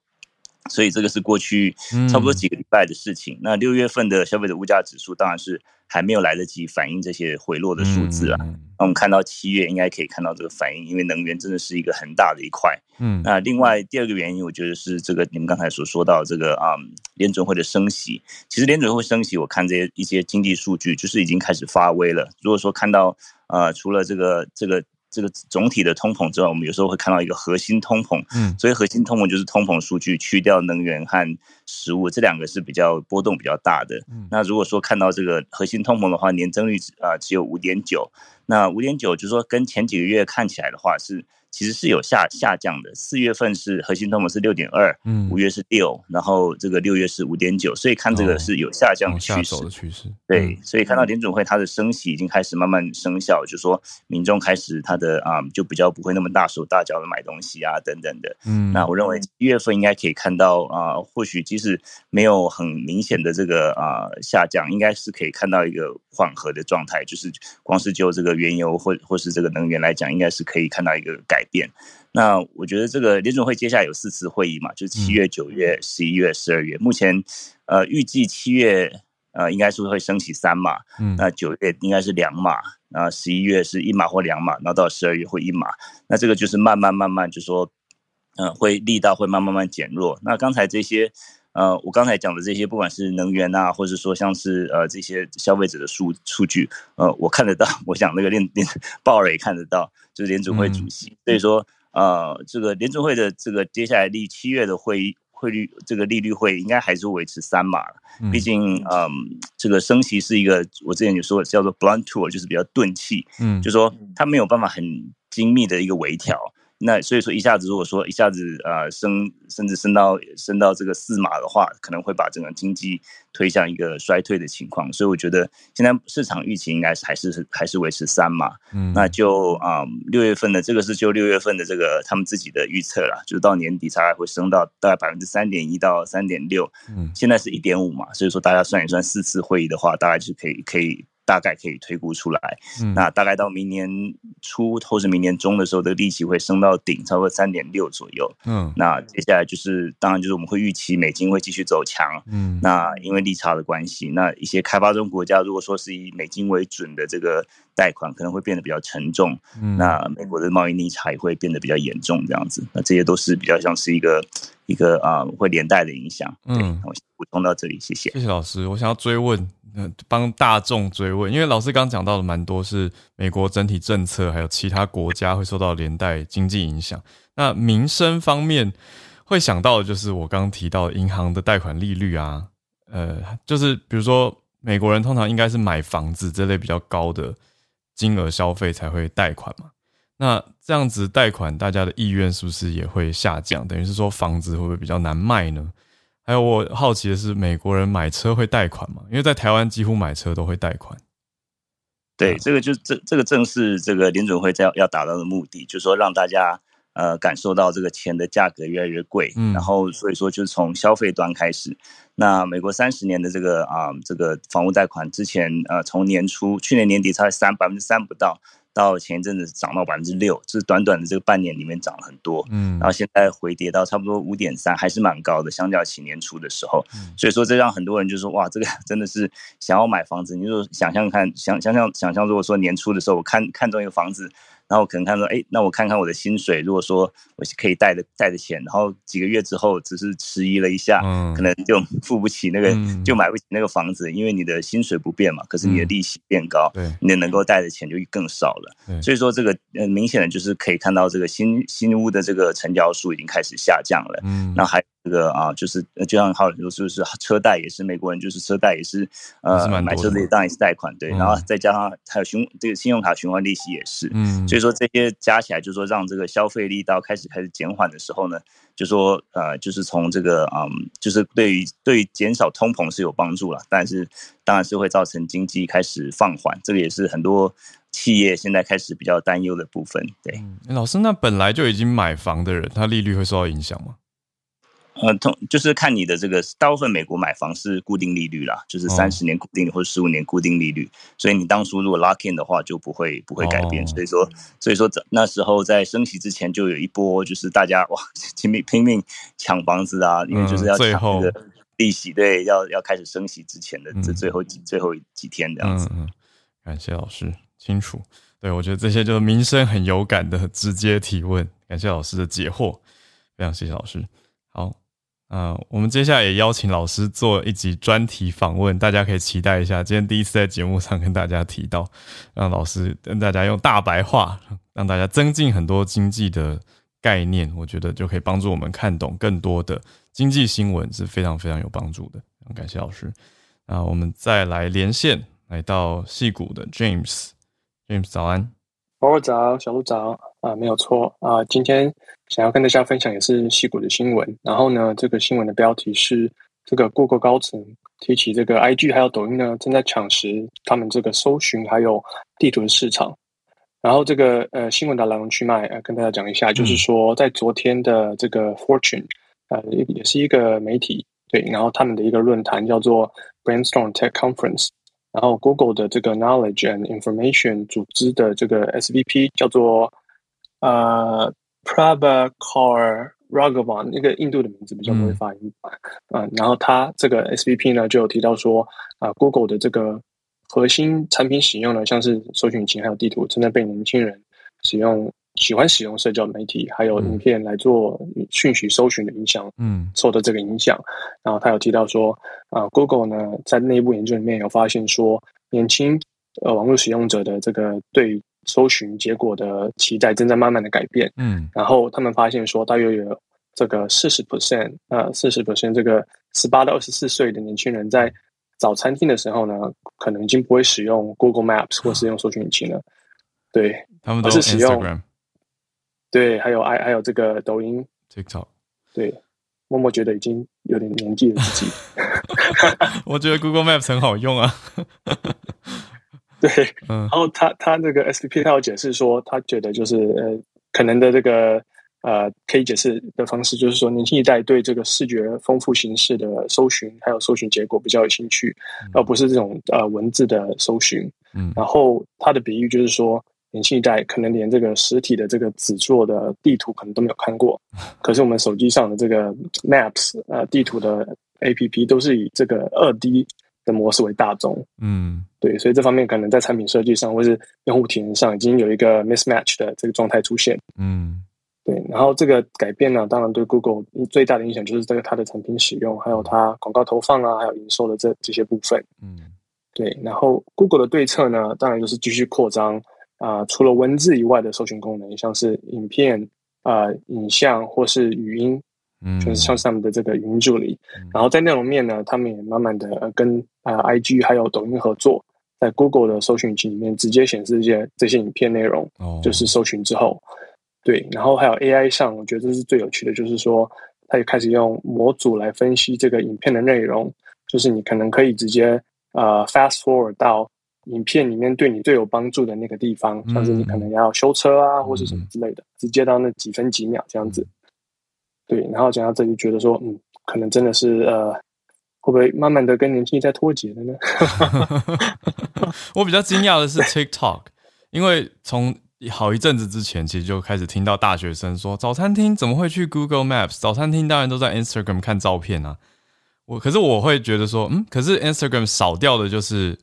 所以这个是过去差不多几个礼拜的事情。那六月份的消费者物价指数当然是。还没有来得及反映这些回落的数字啊，那我们看到七月应该可以看到这个反应，因为能源真的是一个很大的一块。嗯，那另外第二个原因，我觉得是这个你们刚才所说到这个啊，联准会的升息，其实联准会升息，我看这些一些经济数据就是已经开始发威了。如果说看到呃，除了这个这个。这个总体的通膨之外，我们有时候会看到一个核心通膨。嗯，所以核心通膨就是通膨数据去掉能源和食物这两个是比较波动比较大的。那如果说看到这个核心通膨的话，年增率啊只有五点九，那五点九就是说跟前几个月看起来的话是。其实是有下下降的，四月份是核心通膨是六点二，嗯，五月是六，然后这个六月是五点九，所以看这个是有下降的趋势。趋势对，所以看到联准会它的升息已经开始慢慢生效，就说民众开始他的啊就比较不会那么大手大脚的买东西啊等等的。嗯，那我认为一月份应该可以看到啊，或许即使没有很明显的这个啊下降，应该是可以看到一个缓和的状态，就是光是就这个原油或或是这个能源来讲，应该是可以看到一个改。改变，那我觉得这个联准会接下来有四次会议嘛，就是七月、九月、十一月、十二月。目前，呃，预计七月呃应该是会升起三码，嗯，那九月应该是两码，然后十一月是一码或两码，然后到十二月会一码。那这个就是慢慢慢慢就说，嗯，会力道会慢慢慢减弱。那刚才这些，呃，我刚才讲的这些，不管是能源啊，或者说像是呃这些消费者的数数据，呃，我看得到，我想那个联联 鲍尔也看得到。就是联储会主席，所以说，呃，这个联储会的这个接下来第七月的会议汇率这个利率会应该还是维持三码毕竟，嗯，这个升息是一个我之前也说叫做 blunt tool，就是比较钝器，嗯，就说它没有办法很精密的一个微调。那所以说，一下子如果说一下子呃升，甚至升到升到这个四码的话，可能会把整个经济推向一个衰退的情况。所以我觉得现在市场预期应该是还是还是维持三码。嗯，那就啊六月份的这个是就六月份的这个他们自己的预测了，就是到年底大概会升到大概百分之三点一到三点六。嗯，现在是一点五嘛，所以说大家算一算四次会议的话，大概就可以可以。大概可以推估出来，那大概到明年初或是明年中的时候，这个利息会升到顶，超过三点六左右。嗯，那接下来就是，当然就是我们会预期美金会继续走强。嗯，那因为利差的关系，那一些开发中国家如果说是以美金为准的这个贷款，可能会变得比较沉重。嗯，那美国的贸易逆差也会变得比较严重，这样子。那这些都是比较像是一个一个啊，会连带的影响。嗯，我补充到这里，谢谢。谢谢老师，我想要追问。帮大众追问，因为老师刚讲到的蛮多是美国整体政策，还有其他国家会受到连带经济影响。那民生方面会想到的就是我刚刚提到银行的贷款利率啊，呃，就是比如说美国人通常应该是买房子这类比较高的金额消费才会贷款嘛。那这样子贷款，大家的意愿是不是也会下降？等于是说房子会不会比较难卖呢？还有我好奇的是，美国人买车会贷款吗？因为在台湾几乎买车都会贷款。对，这个就这这个正是这个联准会在要达到的目的，就是说让大家呃感受到这个钱的价格越来越贵，然后所以说就是从消费端开始。那美国三十年的这个啊这个房屋贷款之前呃从年初去年年底才三百分之三不到。到前一阵子涨到百分之六，是短短的这个半年里面涨了很多，嗯，然后现在回跌到差不多五点三，还是蛮高的，相较起年初的时候，所以说这让很多人就说，哇，这个真的是想要买房子，你就想象看，想想想想象，如果说年初的时候我看看中一个房子。然后可能看说，哎，那我看看我的薪水，如果说我是可以贷的贷的钱，然后几个月之后只是迟疑了一下，可能就付不起那个，就买不起那个房子，因为你的薪水不变嘛，可是你的利息变高，你能够贷的钱就更少了。所以说这个呃明显的就是可以看到这个新新屋的这个成交数已经开始下降了。嗯，那还。这个啊，就是就像好说，就是车贷也是美国人，就是车贷也是呃买车的当然也是贷款对，然后再加上还有循这个信用卡循环利息也是，嗯，所以说这些加起来，就是说让这个消费力到开始开始减缓的时候呢，就说呃就是从这个嗯，就是对于对于减少通膨是有帮助了，但是当然是会造成经济开始放缓，这个也是很多。企业现在开始比较担忧的部分。对，老师，那本来就已经买房的人，他利率会受到影响吗？呃，通就是看你的这个，大部分美国买房是固定利率啦，就是三十年固定或者十五年固定利率，所以你当初如果 lock in 的话，就不会不会改变。所以说，所以说那时候在升息之前就有一波，就是大家哇 拼命拼命抢房子啊，因为就是要抢那个利息，对，要要开始升息之前的这最后几最后几天这样子。嗯嗯，感谢老师清楚，对我觉得这些就是民生很有感的直接提问，感谢老师的解惑，非常谢谢老师，啊，我们接下来也邀请老师做一集专题访问，大家可以期待一下。今天第一次在节目上跟大家提到，让老师跟大家用大白话，让大家增进很多经济的概念，我觉得就可以帮助我们看懂更多的经济新闻，是非常非常有帮助的。感谢老师。那我们再来连线，来到戏谷的 James，James 早安，我早，小鹿早啊，没有错啊，今天。想要跟大家分享也是戏股的新闻，然后呢，这个新闻的标题是这个 Google 高层提起这个 IG 还有抖音呢正在抢食他们这个搜寻还有地图的市场。然后这个呃新闻的来龙去脉呃跟大家讲一下，就是说在昨天的这个 Fortune 呃也是一个媒体对，然后他们的一个论坛叫做 Brainstorm Tech Conference，然后 Google 的这个 Knowledge and Information 组织的这个 SVP 叫做呃。Prabhakar Raghavan，那个印度的名字比较不会发音啊。然后他这个 SVP 呢就有提到说啊，Google 的这个核心产品使用呢，像是搜索引擎还有地图，正在被年轻人使用，喜欢使用社交媒体还有影片来做讯息搜寻的影响，嗯，受到这个影响。然后他有提到说啊，Google 呢在内部研究里面有发现说，年轻呃网络使用者的这个对。搜寻结果的期待正在慢慢的改变，嗯，然后他们发现说，大约有这个四十 percent，呃，四十 percent 这个十八到二十四岁的年轻人在找餐厅的时候呢，可能已经不会使用 Google Maps 或是用搜寻引擎了，对，他们都是使用，对，还有还还有这个抖音，TikTok，对，默默觉得已经有点年纪了自己，我觉得 Google Maps 很好用啊。对，嗯然后他他那个 S P P 他有解释说，他觉得就是呃，可能的这个呃，可以解释的方式就是说，年轻一代对这个视觉丰富形式的搜寻还有搜寻结果比较有兴趣，而不是这种呃文字的搜寻。嗯，然后他的比喻就是说，年轻一代可能连这个实体的这个纸做的地图可能都没有看过，可是我们手机上的这个 Maps 呃地图的 A P P 都是以这个二 D。的模式为大众，嗯，对，所以这方面可能在产品设计上或是用户体验上已经有一个 mismatch 的这个状态出现，嗯，对。然后这个改变呢，当然对 Google 最大的影响就是这个它的产品使用，还有它广告投放啊，还有营收的这这些部分，嗯，对。然后 Google 的对策呢，当然就是继续扩张啊，除了文字以外的搜寻功能，像是影片啊、影像或是语音。嗯，就是像上面的这个语音助理，然后在内容面呢，他们也慢慢的跟啊 I G 还有抖音合作，在 Google 的搜寻引擎里面直接显示这些这些影片内容，哦。就是搜寻之后，对，然后还有 A I 上，我觉得这是最有趣的，就是说，它也开始用模组来分析这个影片的内容，就是你可能可以直接呃 fast forward 到影片里面对你最有帮助的那个地方，像是你可能要修车啊，或是什么之类的，直接到那几分几秒这样子。对，然后讲到这里，觉得说，嗯，可能真的是呃，会不会慢慢的跟年轻在脱节了呢？我比较惊讶的是 TikTok，因为从好一阵子之前，其实就开始听到大学生说，早餐厅怎么会去 Google Maps？早餐厅当然都在 Instagram 看照片啊。我可是我会觉得说，嗯，可是 Instagram 少掉的就是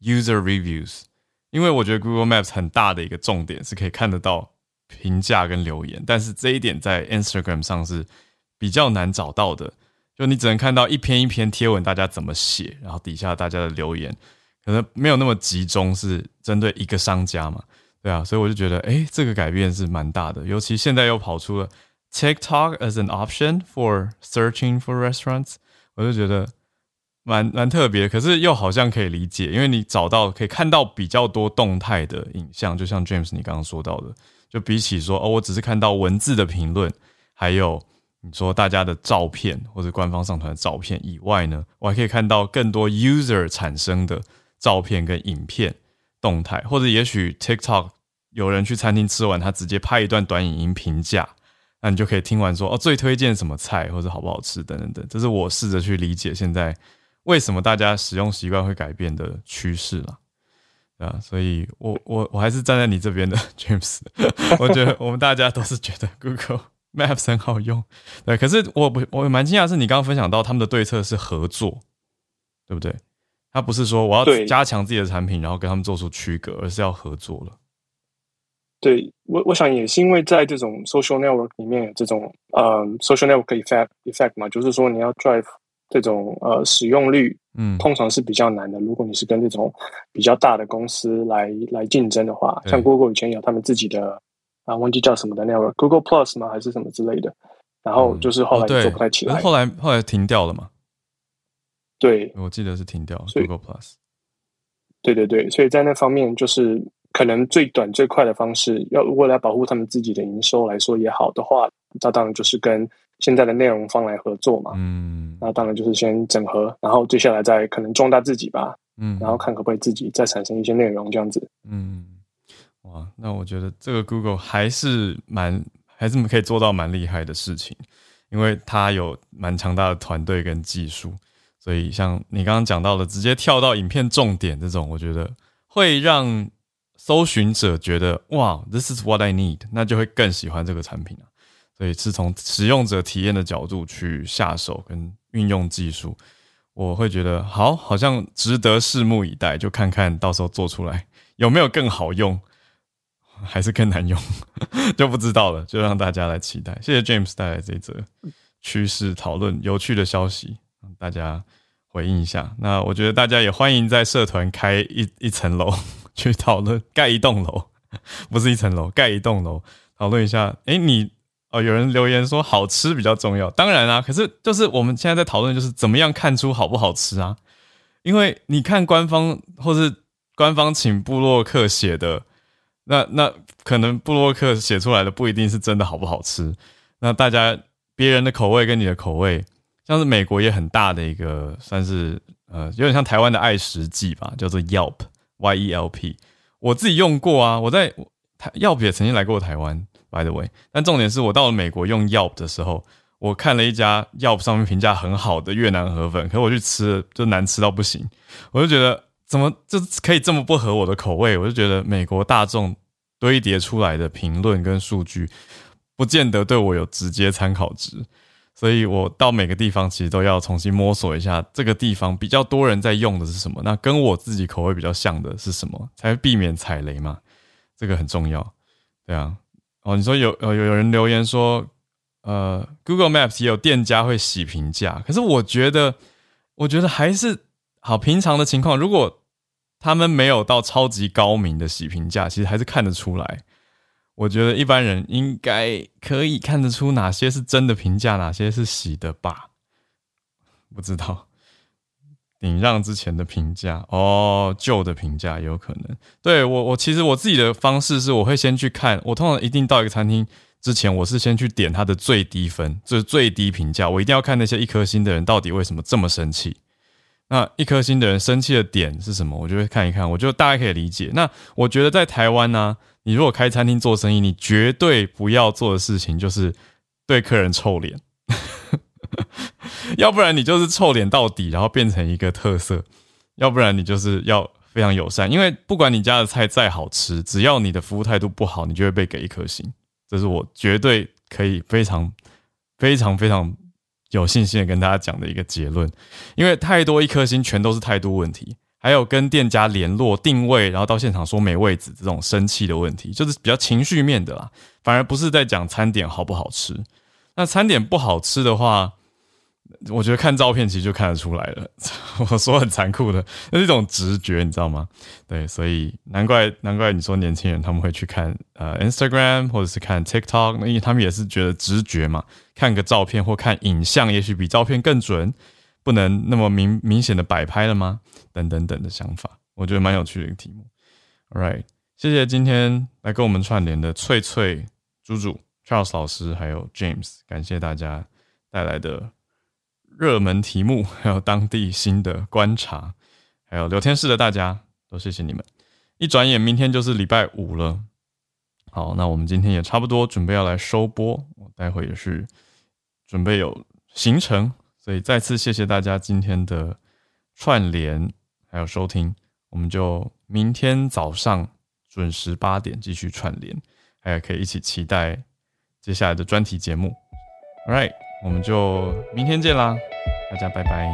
user reviews，因为我觉得 Google Maps 很大的一个重点是可以看得到。评价跟留言，但是这一点在 Instagram 上是比较难找到的。就你只能看到一篇一篇贴文，大家怎么写，然后底下大家的留言，可能没有那么集中，是针对一个商家嘛？对啊，所以我就觉得，哎，这个改变是蛮大的。尤其现在又跑出了 TikTok as an option for searching for restaurants，我就觉得蛮蛮特别。可是又好像可以理解，因为你找到可以看到比较多动态的影像，就像 James 你刚刚说到的。就比起说哦，我只是看到文字的评论，还有你说大家的照片或者官方上传的照片以外呢，我还可以看到更多 user 产生的照片跟影片。动态，或者也许 TikTok 有人去餐厅吃完，他直接拍一段短影音评价，那你就可以听完说哦，最推荐什么菜或者好不好吃等等等。这是我试着去理解现在为什么大家使用习惯会改变的趋势了。啊，所以我我我还是站在你这边的 James，我觉得我们大家都是觉得 Google Maps 很好用，对。可是我不我蛮惊讶，是你刚刚分享到他们的对策是合作，对不对？他不是说我要加强自己的产品，然后跟他们做出区隔，而是要合作了。对我我想也是因为在这种 social network 里面，这种呃 social network effect effect 嘛，就是说你要 drive 这种呃使用率。嗯，通常是比较难的。如果你是跟这种比较大的公司来来竞争的话，像 Google 以前有他们自己的啊，忘记叫什么的那个 Google Plus 吗？还是什么之类的？然后就是后来做不太起来，后来后来停掉了嘛？对，我记得是停掉 Google Plus。对对对，所以在那方面，就是可能最短最快的方式，要为了保护他们自己的营收来说也好的话，那当然就是跟。现在的内容方来合作嘛，嗯，那当然就是先整合，然后接下来再可能壮大自己吧，嗯，然后看可不可以自己再产生一些内容这样子，嗯，哇，那我觉得这个 Google 还是蛮还是可以做到蛮厉害的事情，因为它有蛮强大的团队跟技术，所以像你刚刚讲到的，直接跳到影片重点这种，我觉得会让搜寻者觉得哇，This is what I need，那就会更喜欢这个产品啊。所以是从使用者体验的角度去下手跟运用技术，我会觉得好，好像值得拭目以待，就看看到时候做出来有没有更好用，还是更难用，就不知道了。就让大家来期待。谢谢 James 带来这一则趋势讨论有趣的消息，大家回应一下。那我觉得大家也欢迎在社团开一一层楼去讨论，盖一栋楼，不是一层楼，盖一栋楼讨论一下。诶，你。哦，有人留言说好吃比较重要，当然啊，可是就是我们现在在讨论，就是怎么样看出好不好吃啊？因为你看官方或是官方请布洛克写的，那那可能布洛克写出来的不一定是真的好不好吃。那大家别人的口味跟你的口味，像是美国也很大的一个，算是呃有点像台湾的爱食记吧，叫做 Yelp，Y E L P。我自己用过啊，我在台 Yelp 也曾经来过台湾。By the way，但重点是我到了美国用 Yelp 的时候，我看了一家 Yelp 上面评价很好的越南河粉，可我去吃就难吃到不行，我就觉得怎么就可以这么不合我的口味？我就觉得美国大众堆叠出来的评论跟数据，不见得对我有直接参考值，所以我到每个地方其实都要重新摸索一下这个地方比较多人在用的是什么，那跟我自己口味比较像的是什么，才避免踩雷嘛？这个很重要，对啊。哦，你说有呃有有人留言说，呃，Google Maps 也有店家会洗评价，可是我觉得，我觉得还是好平常的情况。如果他们没有到超级高明的洗评价，其实还是看得出来。我觉得一般人应该可以看得出哪些是真的评价，哪些是洗的吧？不知道。顶让之前的评价哦，旧的评价有可能。对我，我其实我自己的方式是，我会先去看。我通常一定到一个餐厅之前，我是先去点它的最低分，就是最低评价。我一定要看那些一颗星的人到底为什么这么生气。那一颗星的人生气的点是什么？我就会看一看，我就大概可以理解。那我觉得在台湾呢，你如果开餐厅做生意，你绝对不要做的事情就是对客人臭脸。要不然你就是臭脸到底，然后变成一个特色；要不然你就是要非常友善。因为不管你家的菜再好吃，只要你的服务态度不好，你就会被给一颗星。这是我绝对可以非常、非常、非常有信心的跟大家讲的一个结论。因为太多一颗星全都是态度问题，还有跟店家联络定位，然后到现场说没位置这种生气的问题，就是比较情绪面的啦。反而不是在讲餐点好不好吃。那餐点不好吃的话，我觉得看照片其实就看得出来了。我说很残酷的，那是一种直觉，你知道吗？对，所以难怪难怪你说年轻人他们会去看呃 Instagram 或者是看 TikTok，因为他们也是觉得直觉嘛，看个照片或看影像，也许比照片更准，不能那么明明显的摆拍了吗？等等等的想法，我觉得蛮有趣的一个题目。All right，谢谢今天来跟我们串联的翠翠、猪猪。Charles 老师还有 James，感谢大家带来的热门题目，还有当地新的观察，还有聊天室的大家，都谢谢你们。一转眼明天就是礼拜五了。好，那我们今天也差不多准备要来收播，我待会也是准备有行程，所以再次谢谢大家今天的串联还有收听，我们就明天早上准时八点继续串联，还有可以一起期待接下来的专题节目。All right，我们就明天见啦，大家拜拜。